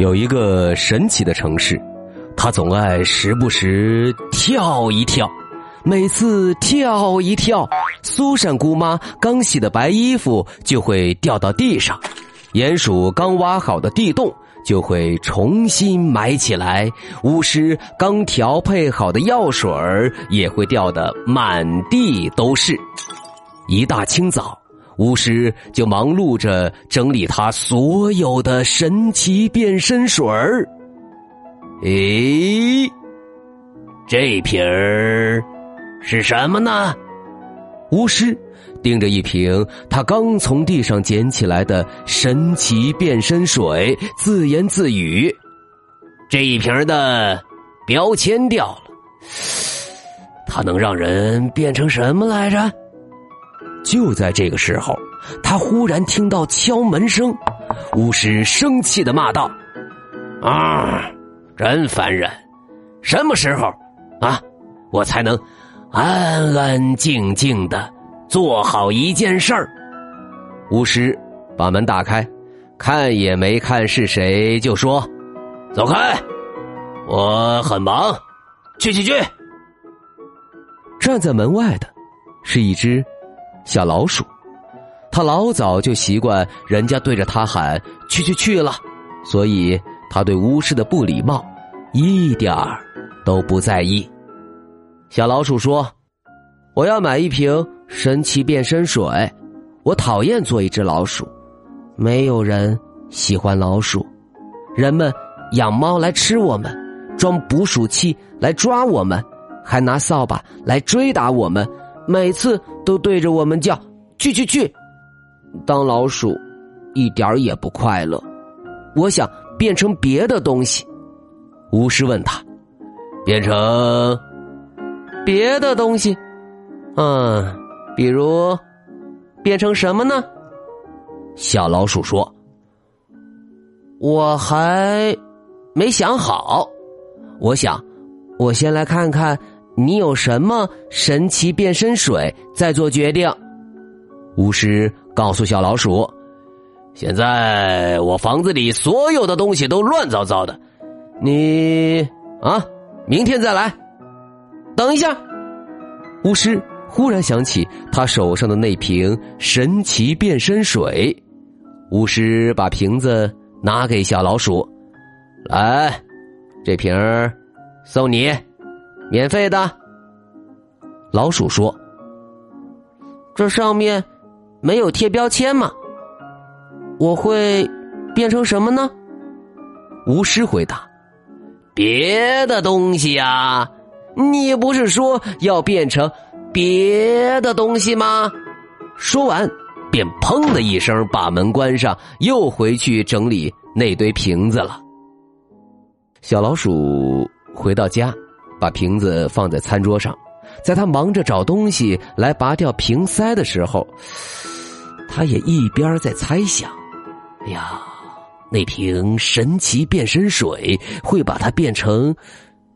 有一个神奇的城市，它总爱时不时跳一跳。每次跳一跳，苏珊姑妈刚洗的白衣服就会掉到地上，鼹鼠刚挖好的地洞就会重新埋起来，巫师刚调配好的药水也会掉得满地都是。一大清早。巫师就忙碌着整理他所有的神奇变身水儿。诶，这瓶儿是什么呢？巫师盯着一瓶他刚从地上捡起来的神奇变身水，自言自语：“这一瓶的标签掉了，它能让人变成什么来着？”就在这个时候，他忽然听到敲门声，巫师生气的骂道：“啊，真烦人！什么时候啊，我才能安安静静的做好一件事儿？”巫师把门打开，看也没看是谁，就说：“走开，我很忙，去去去。”站在门外的是一只。小老鼠，他老早就习惯人家对着他喊“去去去了”，所以他对巫师的不礼貌一点儿都不在意。小老鼠说：“我要买一瓶神奇变身水，我讨厌做一只老鼠，没有人喜欢老鼠，人们养猫来吃我们，装捕鼠器来抓我们，还拿扫把来追打我们。”每次都对着我们叫“去去去”，当老鼠一点也不快乐。我想变成别的东西。巫师问他：“变成别的东西？嗯，比如变成什么呢？”小老鼠说：“我还没想好。我想，我先来看看。”你有什么神奇变身水？再做决定。巫师告诉小老鼠：“现在我房子里所有的东西都乱糟糟的，你啊，明天再来。等一下。”巫师忽然想起他手上的那瓶神奇变身水，巫师把瓶子拿给小老鼠：“来，这瓶儿送你。”免费的，老鼠说：“这上面没有贴标签吗？我会变成什么呢？”巫师回答：“别的东西呀，你不是说要变成别的东西吗？”说完，便砰的一声把门关上，又回去整理那堆瓶子了。小老鼠回到家。把瓶子放在餐桌上，在他忙着找东西来拔掉瓶塞的时候，他也一边在猜想：“哎呀，那瓶神奇变身水会把它变成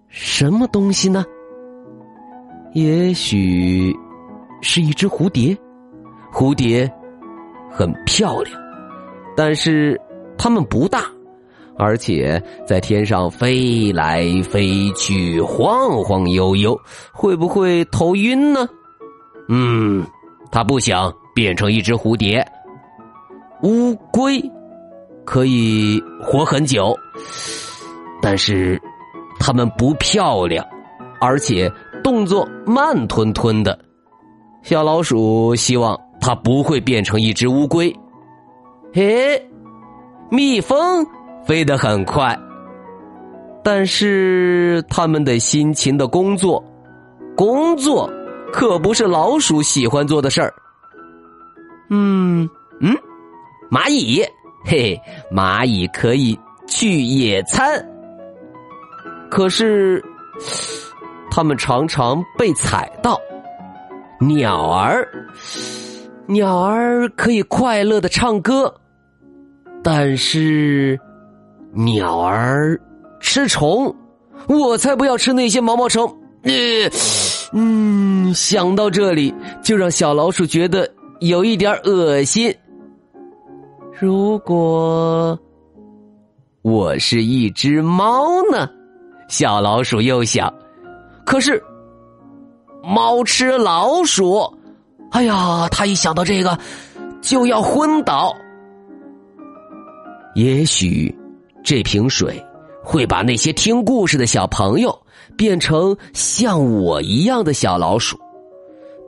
什么东西呢？也许是一只蝴蝶。蝴蝶很漂亮，但是它们不大。”而且在天上飞来飞去，晃晃悠悠，会不会头晕呢？嗯，他不想变成一只蝴蝶。乌龟可以活很久，但是它们不漂亮，而且动作慢吞吞的。小老鼠希望它不会变成一只乌龟。嘿，蜜蜂。飞得很快，但是他们得辛勤的工作，工作可不是老鼠喜欢做的事儿。嗯嗯，蚂蚁，嘿，蚂蚁可以去野餐。可是，他们常常被踩到。鸟儿，鸟儿可以快乐的唱歌，但是，鸟儿吃虫，我才不要吃那些毛毛虫。嗯嗯，想到这里，就让小老鼠觉得有一点恶心。如果我是一只猫呢？小老鼠又想，可是猫吃老鼠，哎呀，他一想到这个就要昏倒。也许这瓶水会把那些听故事的小朋友变成像我一样的小老鼠，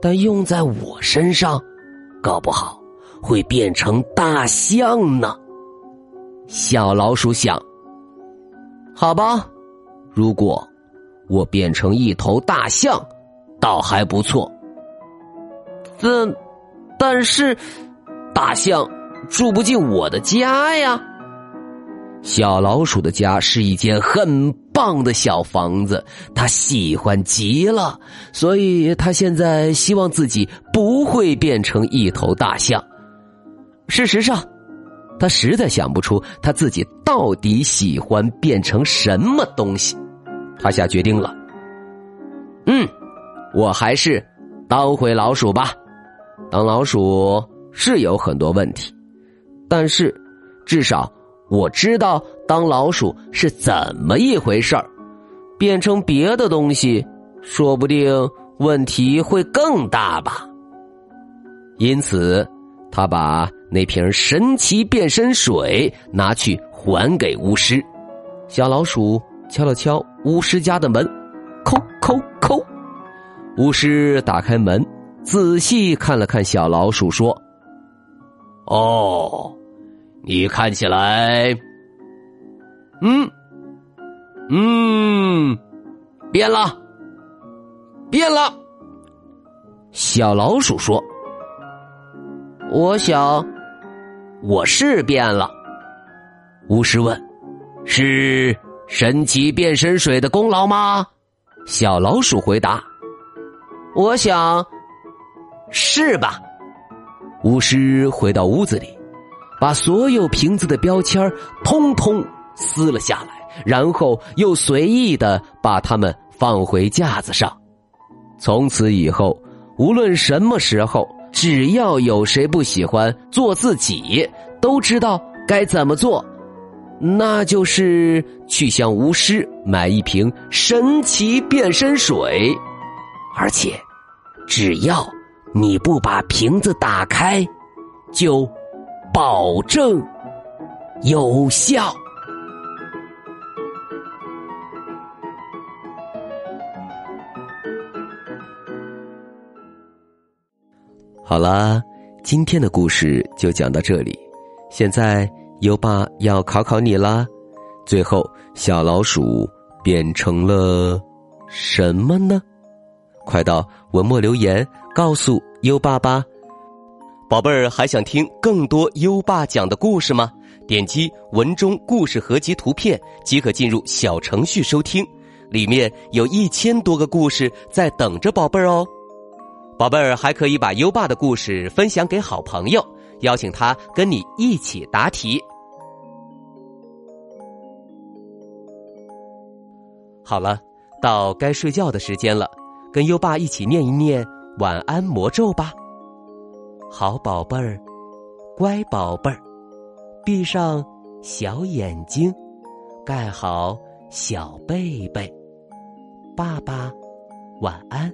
但用在我身上，搞不好会变成大象呢。小老鼠想，好吧。如果我变成一头大象，倒还不错。但但是，大象住不进我的家呀。小老鼠的家是一间很棒的小房子，它喜欢极了，所以它现在希望自己不会变成一头大象。事实上，他实在想不出他自己到底喜欢变成什么东西。他下决定了，嗯，我还是当回老鼠吧。当老鼠是有很多问题，但是至少我知道当老鼠是怎么一回事儿。变成别的东西，说不定问题会更大吧。因此，他把那瓶神奇变身水拿去还给巫师。小老鼠敲了敲。巫师家的门，叩叩叩。巫师打开门，仔细看了看小老鼠，说：“哦，你看起来，嗯，嗯，变了，变了。”小老鼠说：“我想，我是变了。”巫师问：“是？”神奇变身水的功劳吗？小老鼠回答：“我想是吧。”巫师回到屋子里，把所有瓶子的标签通通撕了下来，然后又随意的把它们放回架子上。从此以后，无论什么时候，只要有谁不喜欢做自己，都知道该怎么做。那就是去向巫师买一瓶神奇变身水，而且只要你不把瓶子打开，就保证有效。好了，今天的故事就讲到这里，现在。优爸要考考你啦！最后，小老鼠变成了什么呢？快到文末留言告诉优爸吧。宝贝儿，还想听更多优爸讲的故事吗？点击文中故事合集图片即可进入小程序收听，里面有一千多个故事在等着宝贝儿哦。宝贝儿还可以把优爸的故事分享给好朋友。邀请他跟你一起答题。好了，到该睡觉的时间了，跟优爸一起念一念晚安魔咒吧。好宝贝儿，乖宝贝儿，闭上小眼睛，盖好小被被。爸爸晚安，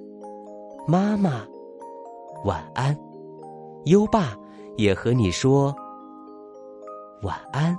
妈妈晚安，优爸。也和你说晚安，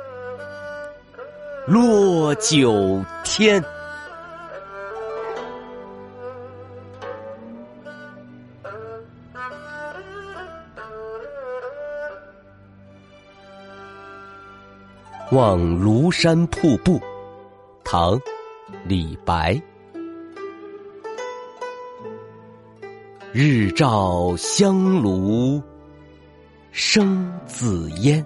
落九天。望庐山瀑布，唐·李白。日照香炉生紫烟，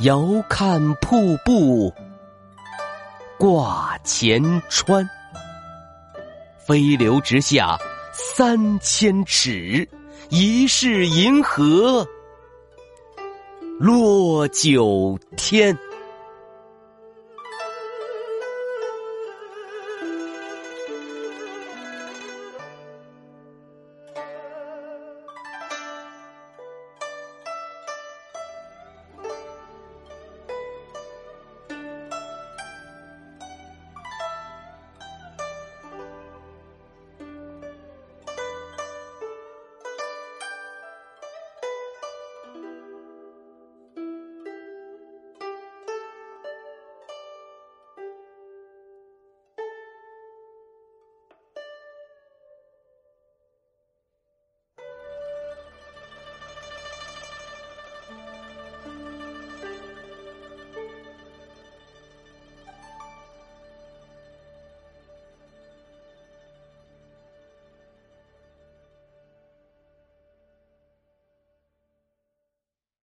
遥看瀑布挂前川。飞流直下三千尺，疑是银河。落九天。